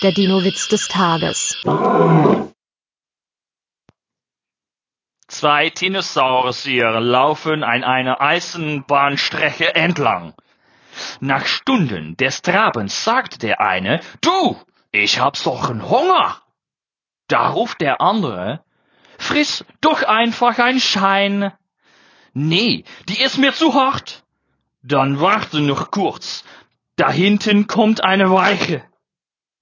Der Dino-Witz des Tages. Zwei Dinosaurier laufen an einer Eisenbahnstrecke entlang. Nach Stunden des Trabens sagt der eine, Du, ich hab solchen Hunger. Da ruft der andere, Friss doch einfach ein Schein. Nee, die ist mir zu hart. Dann warte noch kurz. Da hinten kommt eine Weiche.